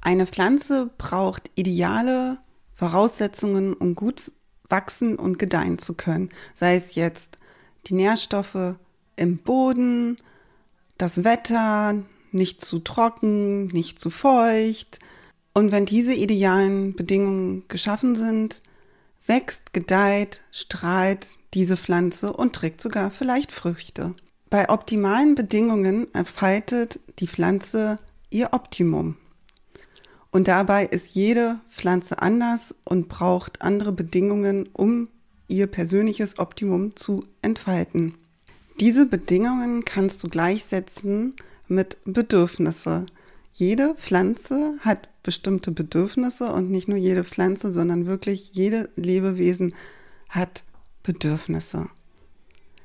Eine Pflanze braucht ideale Voraussetzungen, um gut wachsen und gedeihen zu können. Sei es jetzt die Nährstoffe im Boden, das Wetter, nicht zu trocken, nicht zu feucht. Und wenn diese idealen Bedingungen geschaffen sind, wächst, gedeiht, strahlt diese Pflanze und trägt sogar vielleicht Früchte. Bei optimalen Bedingungen entfaltet die Pflanze ihr Optimum. Und dabei ist jede Pflanze anders und braucht andere Bedingungen, um ihr persönliches Optimum zu entfalten. Diese Bedingungen kannst du gleichsetzen mit Bedürfnisse. Jede Pflanze hat bestimmte Bedürfnisse und nicht nur jede Pflanze, sondern wirklich jede Lebewesen hat Bedürfnisse.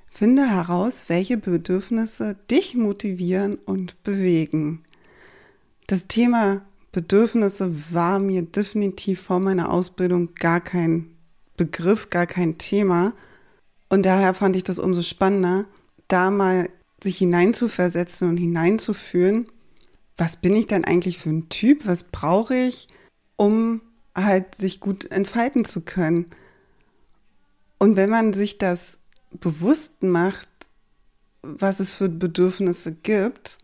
Finde heraus, welche Bedürfnisse dich motivieren und bewegen. Das Thema Bedürfnisse war mir definitiv vor meiner Ausbildung gar kein Begriff, gar kein Thema. Und daher fand ich das umso spannender, da mal sich hineinzuversetzen und hineinzufühlen, was bin ich denn eigentlich für ein Typ, was brauche ich, um halt sich gut entfalten zu können. Und wenn man sich das bewusst macht, was es für Bedürfnisse gibt,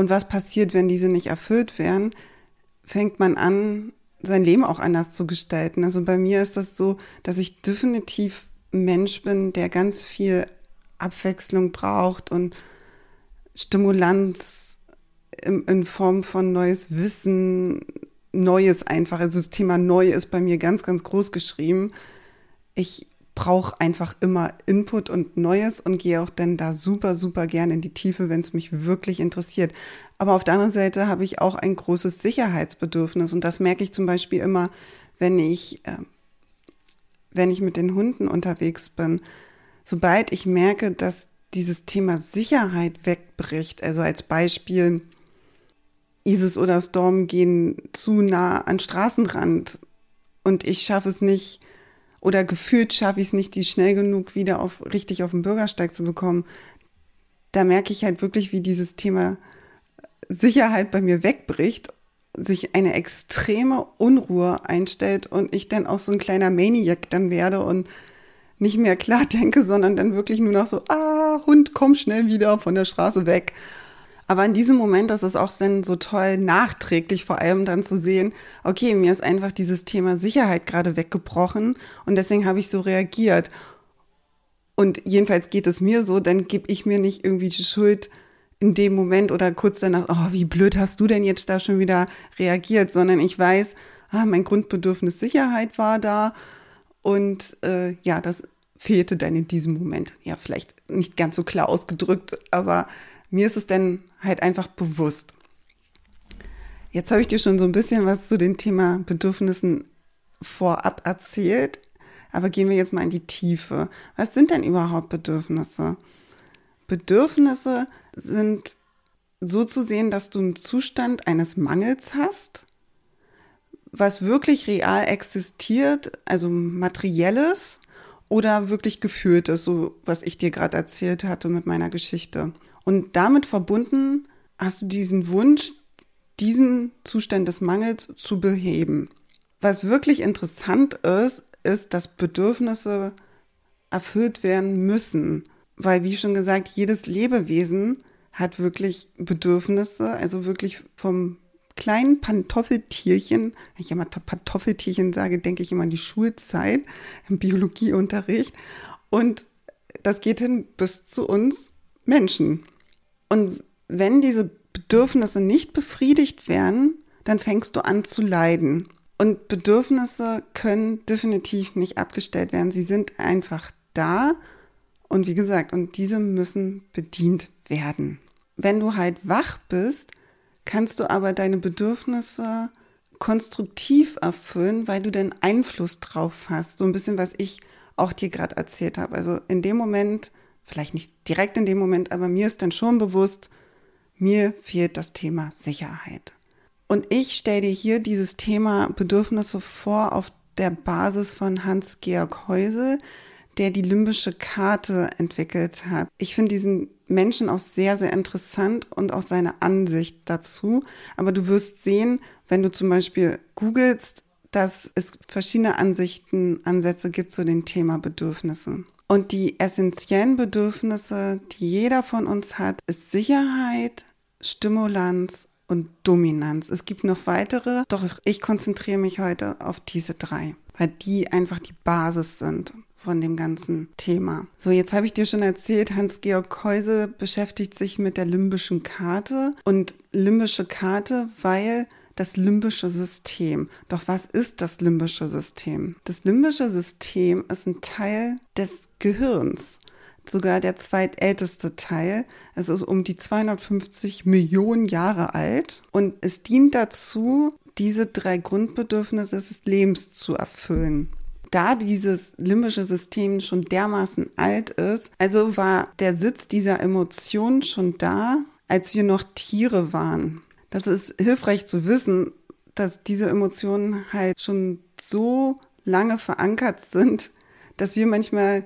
und was passiert, wenn diese nicht erfüllt werden, fängt man an, sein Leben auch anders zu gestalten. Also bei mir ist das so, dass ich definitiv Mensch bin, der ganz viel Abwechslung braucht und Stimulanz in, in Form von neues Wissen, Neues einfach. Also das Thema Neu ist bei mir ganz, ganz groß geschrieben. Ich brauche einfach immer Input und Neues und gehe auch dann da super, super gerne in die Tiefe, wenn es mich wirklich interessiert. Aber auf der anderen Seite habe ich auch ein großes Sicherheitsbedürfnis und das merke ich zum Beispiel immer, wenn ich, äh, wenn ich mit den Hunden unterwegs bin. Sobald ich merke, dass dieses Thema Sicherheit wegbricht, also als Beispiel, Isis oder Storm gehen zu nah an Straßenrand und ich schaffe es nicht, oder gefühlt schaffe ich es nicht, die schnell genug wieder auf, richtig auf den Bürgersteig zu bekommen. Da merke ich halt wirklich, wie dieses Thema Sicherheit bei mir wegbricht, sich eine extreme Unruhe einstellt und ich dann auch so ein kleiner Maniac dann werde und nicht mehr klar denke, sondern dann wirklich nur noch so, ah, Hund, komm schnell wieder von der Straße weg. Aber in diesem Moment ist es auch dann so toll, nachträglich vor allem dann zu sehen, okay, mir ist einfach dieses Thema Sicherheit gerade weggebrochen und deswegen habe ich so reagiert. Und jedenfalls geht es mir so, dann gebe ich mir nicht irgendwie die Schuld in dem Moment oder kurz danach, oh, wie blöd hast du denn jetzt da schon wieder reagiert, sondern ich weiß, ah, mein Grundbedürfnis Sicherheit war da und äh, ja, das fehlte dann in diesem Moment. Ja, vielleicht nicht ganz so klar ausgedrückt, aber mir ist es dann halt einfach bewusst. Jetzt habe ich dir schon so ein bisschen was zu dem Thema Bedürfnissen vorab erzählt, aber gehen wir jetzt mal in die Tiefe. Was sind denn überhaupt Bedürfnisse? Bedürfnisse sind so zu sehen, dass du einen Zustand eines Mangels hast, was wirklich real existiert, also materielles oder wirklich gefühltes, so was ich dir gerade erzählt hatte mit meiner Geschichte. Und damit verbunden hast du diesen Wunsch, diesen Zustand des Mangels zu beheben. Was wirklich interessant ist, ist, dass Bedürfnisse erfüllt werden müssen. Weil, wie schon gesagt, jedes Lebewesen hat wirklich Bedürfnisse, also wirklich vom kleinen Pantoffeltierchen, wenn ich immer Pantoffeltierchen sage, denke ich immer an die Schulzeit im Biologieunterricht. Und das geht hin bis zu uns Menschen. Und wenn diese Bedürfnisse nicht befriedigt werden, dann fängst du an zu leiden. Und Bedürfnisse können definitiv nicht abgestellt werden. Sie sind einfach da. Und wie gesagt, und diese müssen bedient werden. wenn du halt wach bist, kannst du aber deine Bedürfnisse konstruktiv erfüllen, weil du den Einfluss drauf hast. So ein bisschen, was ich auch dir gerade erzählt habe. Also in dem Moment, vielleicht nicht direkt in dem Moment, aber mir ist dann schon bewusst, mir fehlt das Thema Sicherheit. Und ich stelle dir hier dieses Thema Bedürfnisse vor auf der Basis von Hans-Georg Heusel, der die limbische Karte entwickelt hat. Ich finde diesen Menschen auch sehr, sehr interessant und auch seine Ansicht dazu. Aber du wirst sehen, wenn du zum Beispiel googelst, dass es verschiedene Ansichten, Ansätze gibt zu dem Thema Bedürfnisse. Und die essentiellen Bedürfnisse, die jeder von uns hat, ist Sicherheit, Stimulanz und Dominanz. Es gibt noch weitere, doch ich konzentriere mich heute auf diese drei, weil die einfach die Basis sind von dem ganzen Thema. So, jetzt habe ich dir schon erzählt, Hans-Georg Keuse beschäftigt sich mit der limbischen Karte und limbische Karte, weil das limbische System. Doch was ist das limbische System? Das limbische System ist ein Teil des Gehirns sogar der zweitälteste Teil. Es ist um die 250 Millionen Jahre alt und es dient dazu, diese drei Grundbedürfnisse des Lebens zu erfüllen da dieses limbische System schon dermaßen alt ist, also war der Sitz dieser Emotionen schon da, als wir noch Tiere waren. Das ist hilfreich zu wissen, dass diese Emotionen halt schon so lange verankert sind, dass wir manchmal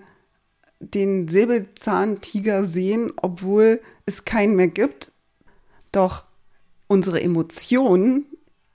den Säbelzahntiger sehen, obwohl es keinen mehr gibt. Doch unsere Emotionen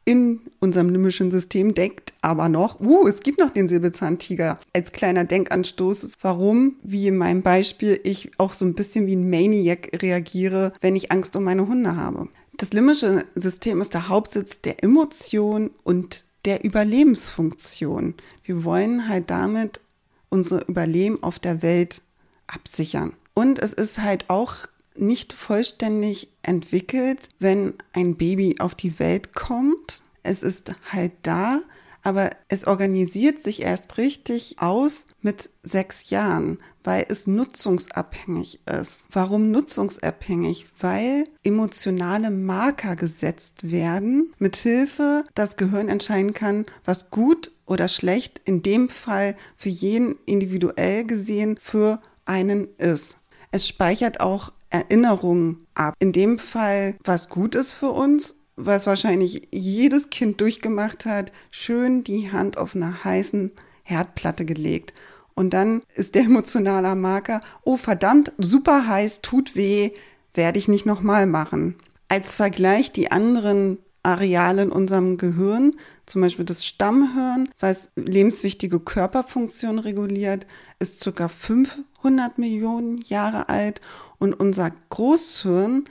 in unserem limbischen System denkt aber noch, uh, es gibt noch den Säbelzahntiger als kleiner Denkanstoß, warum, wie in meinem Beispiel, ich auch so ein bisschen wie ein Maniac reagiere, wenn ich Angst um meine Hunde habe. Das limbische System ist der Hauptsitz der Emotion und der Überlebensfunktion. Wir wollen halt damit unser Überleben auf der Welt absichern. Und es ist halt auch nicht vollständig entwickelt, wenn ein Baby auf die Welt kommt. Es ist halt da, aber es organisiert sich erst richtig aus mit sechs Jahren, weil es nutzungsabhängig ist. Warum nutzungsabhängig? Weil emotionale Marker gesetzt werden, mithilfe das Gehirn entscheiden kann, was gut oder schlecht in dem Fall für jeden individuell gesehen für einen ist. Es speichert auch Erinnerungen ab. In dem Fall, was gut ist für uns, was wahrscheinlich jedes Kind durchgemacht hat, schön die Hand auf einer heißen Herdplatte gelegt. Und dann ist der emotionale Marker, oh verdammt, super heiß, tut weh, werde ich nicht nochmal machen. Als Vergleich die anderen Areale in unserem Gehirn, zum Beispiel das Stammhirn, was lebenswichtige Körperfunktionen reguliert, ist ca. 500 Millionen Jahre alt und unser Großhirn,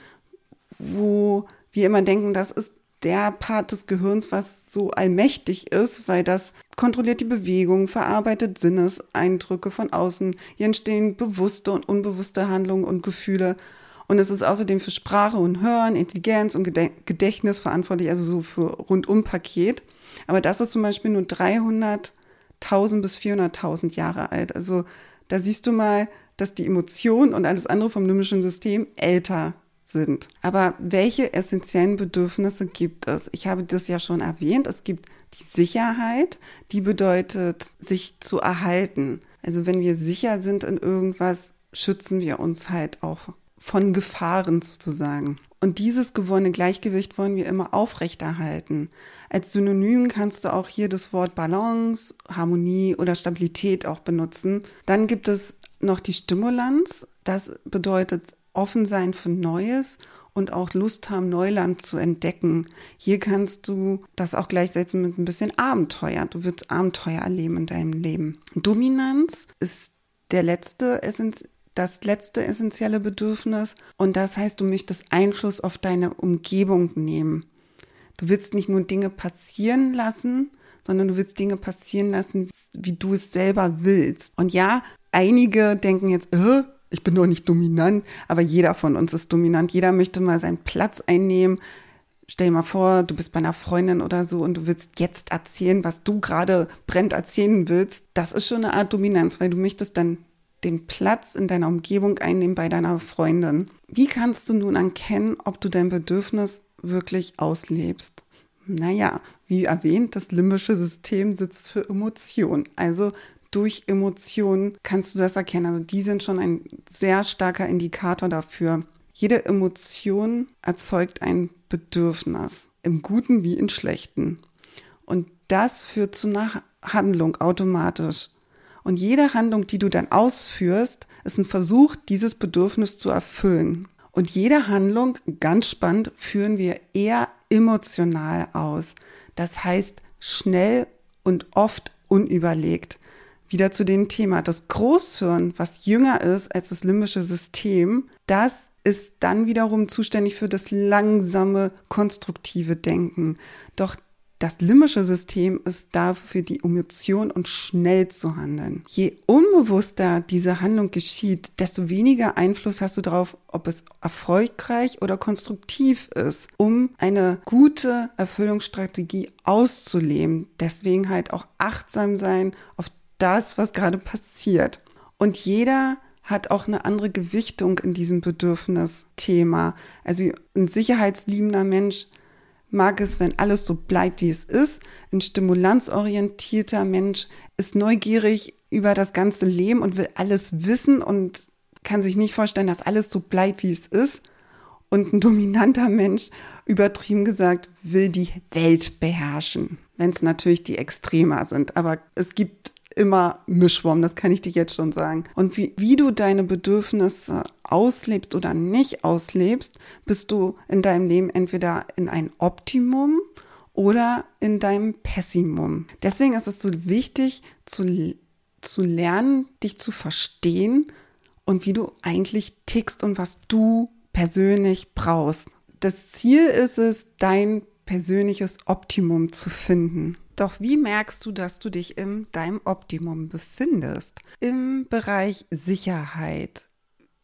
wo wir immer denken, das ist der Part des Gehirns, was so allmächtig ist, weil das kontrolliert die Bewegung, verarbeitet Sinneseindrücke von außen. Hier entstehen bewusste und unbewusste Handlungen und Gefühle. Und es ist außerdem für Sprache und Hören, Intelligenz und Gedächtnis verantwortlich, also so für Rundum-Paket. Aber das ist zum Beispiel nur 300.000 bis 400.000 Jahre alt. Also da siehst du mal, dass die Emotion und alles andere vom limbischen System älter sind. Aber welche essentiellen Bedürfnisse gibt es? Ich habe das ja schon erwähnt. Es gibt die Sicherheit, die bedeutet, sich zu erhalten. Also wenn wir sicher sind in irgendwas, schützen wir uns halt auch von Gefahren sozusagen. Und dieses gewonnene Gleichgewicht wollen wir immer aufrechterhalten. Als Synonym kannst du auch hier das Wort Balance, Harmonie oder Stabilität auch benutzen. Dann gibt es noch die Stimulanz. Das bedeutet offen sein für Neues und auch Lust haben, Neuland zu entdecken. Hier kannst du das auch gleichsetzen mit ein bisschen Abenteuer. Du wirst Abenteuer erleben in deinem Leben. Dominanz ist der letzte Essenz das letzte essentielle Bedürfnis und das heißt, du möchtest Einfluss auf deine Umgebung nehmen. Du willst nicht nur Dinge passieren lassen, sondern du willst Dinge passieren lassen, wie du es selber willst. Und ja, einige denken jetzt, äh, ich bin doch nicht dominant, aber jeder von uns ist dominant. Jeder möchte mal seinen Platz einnehmen. Stell dir mal vor, du bist bei einer Freundin oder so und du willst jetzt erzählen, was du gerade brennt erzählen willst. Das ist schon eine Art Dominanz, weil du möchtest dann den Platz in deiner Umgebung einnehmen bei deiner Freundin. Wie kannst du nun erkennen, ob du dein Bedürfnis wirklich auslebst? Naja, wie erwähnt, das limbische System sitzt für Emotionen. Also durch Emotionen kannst du das erkennen. Also die sind schon ein sehr starker Indikator dafür. Jede Emotion erzeugt ein Bedürfnis, im Guten wie im Schlechten. Und das führt zu einer Handlung automatisch. Und jede Handlung, die du dann ausführst, ist ein Versuch, dieses Bedürfnis zu erfüllen. Und jede Handlung, ganz spannend, führen wir eher emotional aus. Das heißt schnell und oft unüberlegt. Wieder zu dem Thema. Das Großhirn, was jünger ist als das limbische System, das ist dann wiederum zuständig für das langsame, konstruktive Denken. Doch das limbische System ist da für die Emotion und schnell zu handeln. Je unbewusster diese Handlung geschieht, desto weniger Einfluss hast du darauf, ob es erfolgreich oder konstruktiv ist, um eine gute Erfüllungsstrategie auszuleben. Deswegen halt auch achtsam sein auf das, was gerade passiert. Und jeder hat auch eine andere Gewichtung in diesem Bedürfnisthema. Also ein sicherheitsliebender Mensch mag es, wenn alles so bleibt, wie es ist. Ein stimulanzorientierter Mensch ist neugierig über das ganze Leben und will alles wissen und kann sich nicht vorstellen, dass alles so bleibt, wie es ist. Und ein dominanter Mensch, übertrieben gesagt, will die Welt beherrschen. Wenn es natürlich die Extremer sind. Aber es gibt immer Mischwurm, das kann ich dir jetzt schon sagen. Und wie, wie du deine Bedürfnisse auslebst oder nicht auslebst, bist du in deinem Leben entweder in ein Optimum oder in deinem Pessimum. Deswegen ist es so wichtig zu, zu lernen, dich zu verstehen und wie du eigentlich tickst und was du persönlich brauchst. Das Ziel ist es, dein persönliches Optimum zu finden. Doch wie merkst du, dass du dich in deinem Optimum befindest? Im Bereich Sicherheit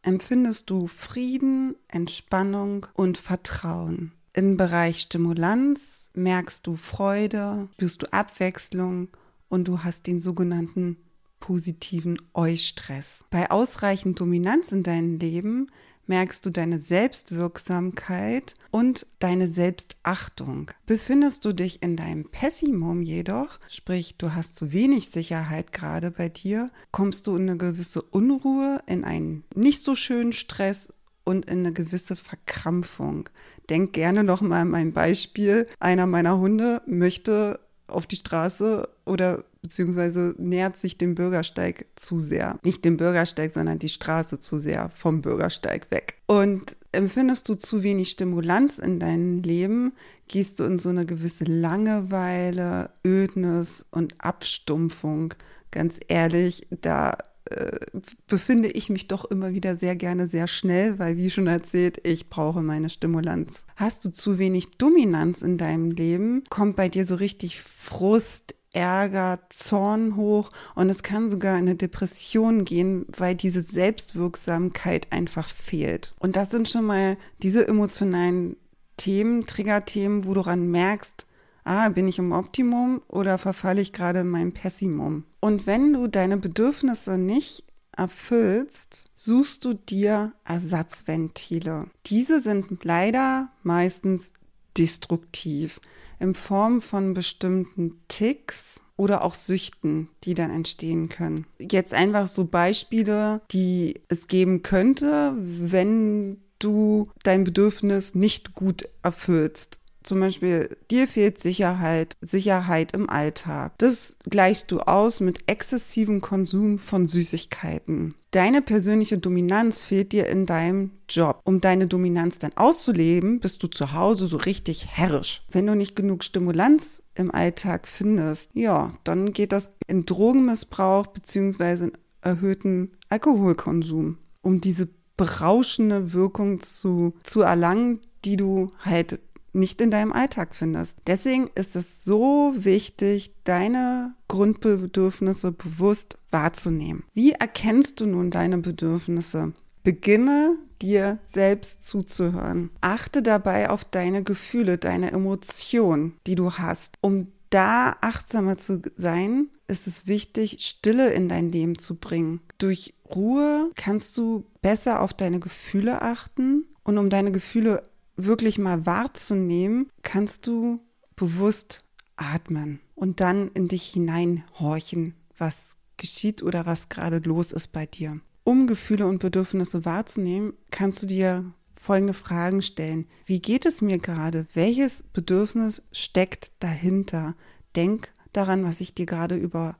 empfindest du Frieden, Entspannung und Vertrauen. Im Bereich Stimulanz merkst du Freude, spürst du Abwechslung und du hast den sogenannten positiven Eustress. Bei ausreichend Dominanz in deinem Leben merkst du deine Selbstwirksamkeit und deine Selbstachtung. Befindest du dich in deinem Pessimum jedoch, sprich du hast zu wenig Sicherheit gerade bei dir, kommst du in eine gewisse Unruhe, in einen nicht so schönen Stress und in eine gewisse Verkrampfung. Denk gerne noch mal an mein Beispiel. Einer meiner Hunde möchte auf die Straße oder beziehungsweise nähert sich dem Bürgersteig zu sehr. Nicht dem Bürgersteig, sondern die Straße zu sehr vom Bürgersteig weg. Und empfindest du zu wenig Stimulanz in deinem Leben, gehst du in so eine gewisse Langeweile, Ödnis und Abstumpfung. Ganz ehrlich, da äh, befinde ich mich doch immer wieder sehr gerne sehr schnell, weil wie schon erzählt, ich brauche meine Stimulanz. Hast du zu wenig Dominanz in deinem Leben, kommt bei dir so richtig Frust, Ärger, Zorn hoch und es kann sogar in eine Depression gehen, weil diese Selbstwirksamkeit einfach fehlt. Und das sind schon mal diese emotionalen Themen, Triggerthemen, wo du ran merkst, ah, bin ich im Optimum oder verfalle ich gerade in mein Pessimum? Und wenn du deine Bedürfnisse nicht erfüllst, suchst du dir Ersatzventile. Diese sind leider meistens destruktiv in Form von bestimmten Ticks oder auch Süchten, die dann entstehen können. Jetzt einfach so Beispiele, die es geben könnte, wenn du dein Bedürfnis nicht gut erfüllst. Zum Beispiel, dir fehlt Sicherheit, Sicherheit im Alltag. Das gleichst du aus mit exzessivem Konsum von Süßigkeiten. Deine persönliche Dominanz fehlt dir in deinem Job. Um deine Dominanz dann auszuleben, bist du zu Hause so richtig herrisch. Wenn du nicht genug Stimulanz im Alltag findest, ja, dann geht das in Drogenmissbrauch beziehungsweise in erhöhten Alkoholkonsum, um diese berauschende Wirkung zu, zu erlangen, die du halt nicht in deinem Alltag findest. Deswegen ist es so wichtig, deine Grundbedürfnisse bewusst wahrzunehmen. Wie erkennst du nun deine Bedürfnisse? Beginne dir selbst zuzuhören. Achte dabei auf deine Gefühle, deine Emotionen, die du hast, um da achtsamer zu sein ist es wichtig, Stille in dein Leben zu bringen. Durch Ruhe kannst du besser auf deine Gefühle achten und um deine Gefühle wirklich mal wahrzunehmen, kannst du bewusst atmen und dann in dich hineinhorchen, was geschieht oder was gerade los ist bei dir. Um Gefühle und Bedürfnisse wahrzunehmen, kannst du dir folgende Fragen stellen. Wie geht es mir gerade? Welches Bedürfnis steckt dahinter? Denk daran, was ich dir gerade über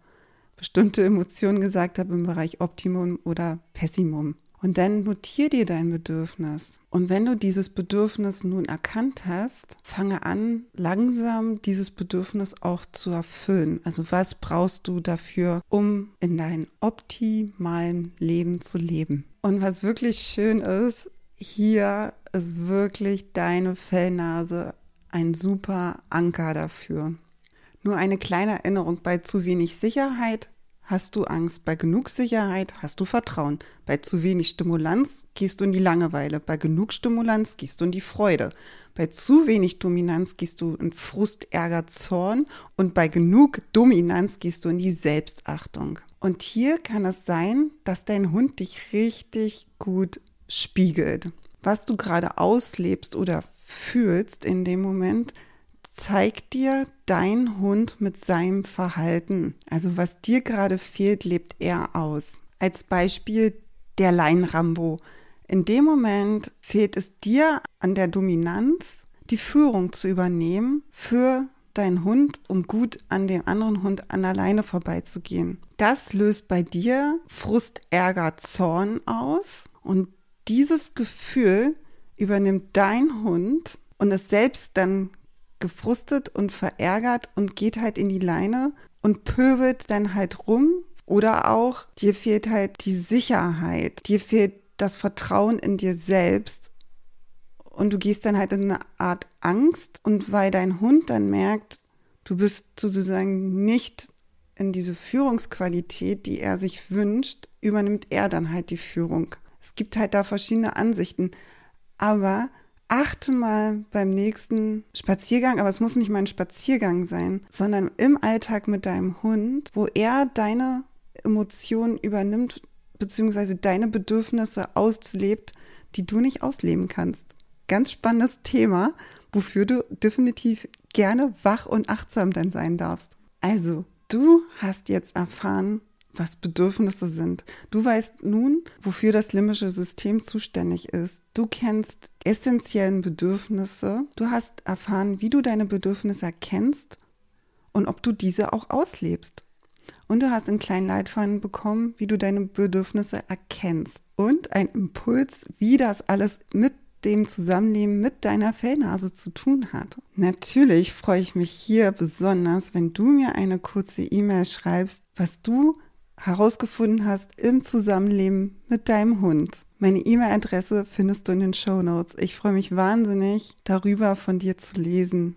bestimmte Emotionen gesagt habe im Bereich Optimum oder Pessimum. Und dann notier dir dein Bedürfnis. Und wenn du dieses Bedürfnis nun erkannt hast, fange an, langsam dieses Bedürfnis auch zu erfüllen. Also was brauchst du dafür, um in deinem optimalen Leben zu leben? Und was wirklich schön ist, hier ist wirklich deine Fellnase ein super Anker dafür. Nur eine kleine Erinnerung bei zu wenig Sicherheit hast du Angst. Bei genug Sicherheit hast du Vertrauen. Bei zu wenig Stimulanz gehst du in die Langeweile. Bei genug Stimulanz gehst du in die Freude. Bei zu wenig Dominanz gehst du in Frust, Ärger, Zorn. Und bei genug Dominanz gehst du in die Selbstachtung. Und hier kann es sein, dass dein Hund dich richtig gut spiegelt. Was du gerade auslebst oder fühlst in dem Moment, zeigt dir dein Hund mit seinem Verhalten. Also was dir gerade fehlt, lebt er aus. Als Beispiel der Leinrambo. In dem Moment fehlt es dir an der Dominanz, die Führung zu übernehmen für deinen Hund, um gut an den anderen Hund an der Leine vorbeizugehen. Das löst bei dir Frust, Ärger, Zorn aus und dieses Gefühl übernimmt dein Hund und ist selbst dann gefrustet und verärgert und geht halt in die Leine und pöbelt dann halt rum. Oder auch, dir fehlt halt die Sicherheit, dir fehlt das Vertrauen in dir selbst und du gehst dann halt in eine Art Angst und weil dein Hund dann merkt, du bist sozusagen nicht in diese Führungsqualität, die er sich wünscht, übernimmt er dann halt die Führung. Es gibt halt da verschiedene Ansichten, aber achte mal beim nächsten Spaziergang, aber es muss nicht mal ein Spaziergang sein, sondern im Alltag mit deinem Hund, wo er deine Emotionen übernimmt, beziehungsweise deine Bedürfnisse auslebt, die du nicht ausleben kannst. Ganz spannendes Thema, wofür du definitiv gerne wach und achtsam dann sein darfst. Also, du hast jetzt erfahren, was Bedürfnisse sind. Du weißt nun, wofür das limbische System zuständig ist. Du kennst essentiellen Bedürfnisse. Du hast erfahren, wie du deine Bedürfnisse erkennst und ob du diese auch auslebst. Und du hast einen kleinen Leitfaden bekommen, wie du deine Bedürfnisse erkennst. Und ein Impuls, wie das alles mit dem Zusammenleben mit deiner Fellnase zu tun hat. Natürlich freue ich mich hier besonders, wenn du mir eine kurze E-Mail schreibst, was du herausgefunden hast im Zusammenleben mit deinem Hund. Meine E-Mail-Adresse findest du in den Show Notes. Ich freue mich wahnsinnig darüber, von dir zu lesen.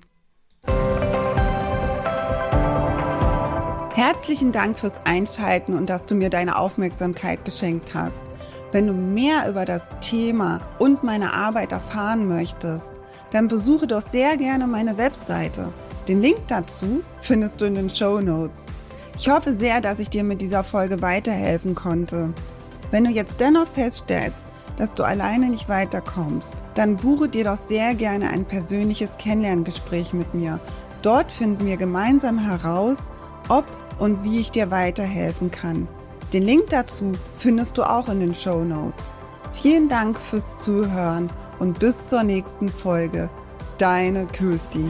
Herzlichen Dank fürs Einschalten und dass du mir deine Aufmerksamkeit geschenkt hast. Wenn du mehr über das Thema und meine Arbeit erfahren möchtest, dann besuche doch sehr gerne meine Webseite. Den Link dazu findest du in den Show Notes. Ich hoffe sehr, dass ich dir mit dieser Folge weiterhelfen konnte. Wenn du jetzt dennoch feststellst, dass du alleine nicht weiterkommst, dann buche dir doch sehr gerne ein persönliches Kennenlerngespräch mit mir. Dort finden wir gemeinsam heraus, ob und wie ich dir weiterhelfen kann. Den Link dazu findest du auch in den Show Notes. Vielen Dank fürs Zuhören und bis zur nächsten Folge. Deine Kirsti.